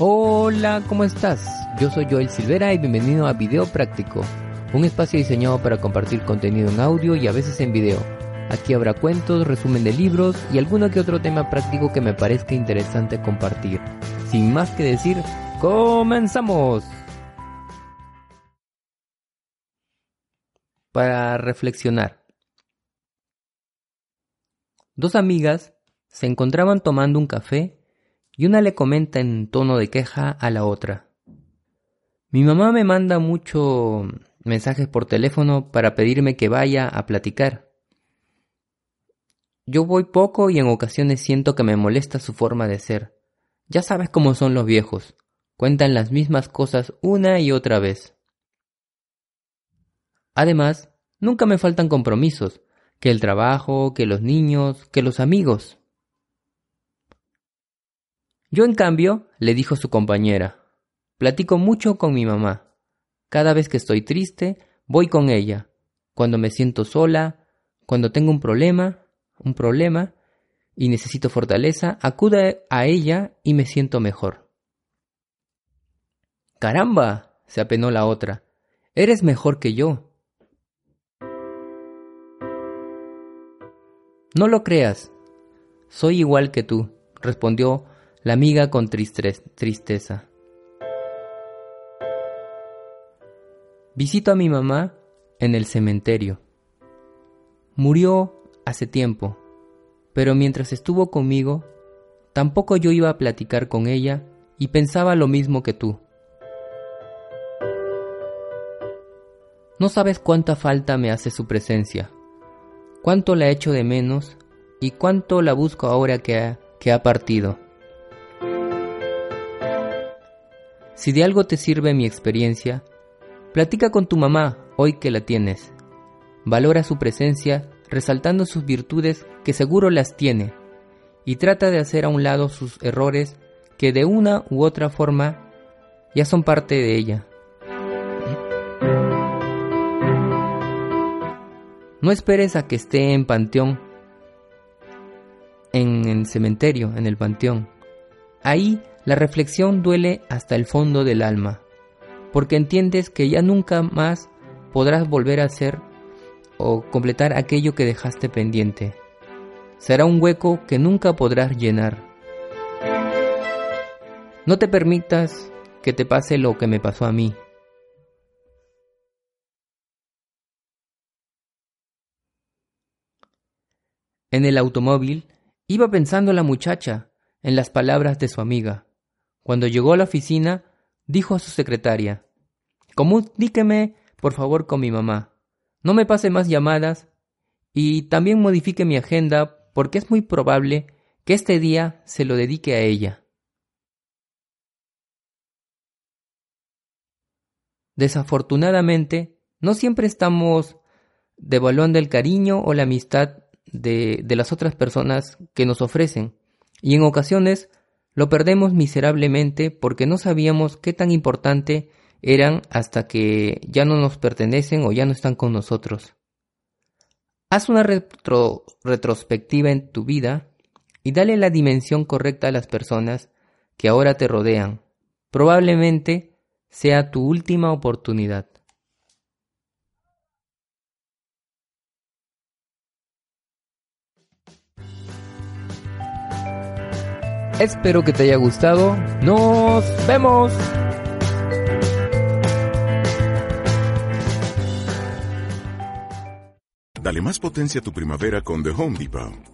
Hola, ¿cómo estás? Yo soy Joel Silvera y bienvenido a Video Práctico, un espacio diseñado para compartir contenido en audio y a veces en video. Aquí habrá cuentos, resumen de libros y alguno que otro tema práctico que me parezca interesante compartir. Sin más que decir, ¡comenzamos! Para reflexionar. Dos amigas se encontraban tomando un café y una le comenta en tono de queja a la otra. Mi mamá me manda muchos mensajes por teléfono para pedirme que vaya a platicar. Yo voy poco y en ocasiones siento que me molesta su forma de ser. Ya sabes cómo son los viejos. Cuentan las mismas cosas una y otra vez. Además, nunca me faltan compromisos, que el trabajo, que los niños, que los amigos. Yo, en cambio, le dijo su compañera, platico mucho con mi mamá. Cada vez que estoy triste, voy con ella. Cuando me siento sola, cuando tengo un problema, un problema, y necesito fortaleza, acude a ella y me siento mejor. Caramba, se apenó la otra, eres mejor que yo. No lo creas, soy igual que tú, respondió la amiga con tristeza. Visito a mi mamá en el cementerio. Murió hace tiempo, pero mientras estuvo conmigo, tampoco yo iba a platicar con ella y pensaba lo mismo que tú. No sabes cuánta falta me hace su presencia, cuánto la echo de menos y cuánto la busco ahora que ha, que ha partido. Si de algo te sirve mi experiencia, platica con tu mamá hoy que la tienes. Valora su presencia resaltando sus virtudes que seguro las tiene y trata de hacer a un lado sus errores que de una u otra forma ya son parte de ella. No esperes a que esté en panteón, en el cementerio, en el panteón. Ahí la reflexión duele hasta el fondo del alma, porque entiendes que ya nunca más podrás volver a hacer o completar aquello que dejaste pendiente. Será un hueco que nunca podrás llenar. No te permitas que te pase lo que me pasó a mí. En el automóvil iba pensando la muchacha en las palabras de su amiga. Cuando llegó a la oficina, dijo a su secretaria, Comuníqueme, por favor, con mi mamá. No me pase más llamadas y también modifique mi agenda porque es muy probable que este día se lo dedique a ella. Desafortunadamente, no siempre estamos devaluando el cariño o la amistad de, de las otras personas que nos ofrecen, y en ocasiones lo perdemos miserablemente porque no sabíamos qué tan importante eran hasta que ya no nos pertenecen o ya no están con nosotros. Haz una retrospectiva en tu vida y dale la dimensión correcta a las personas que ahora te rodean. Probablemente sea tu última oportunidad. Espero que te haya gustado. Nos vemos. Dale más potencia a tu primavera con The Home Depot.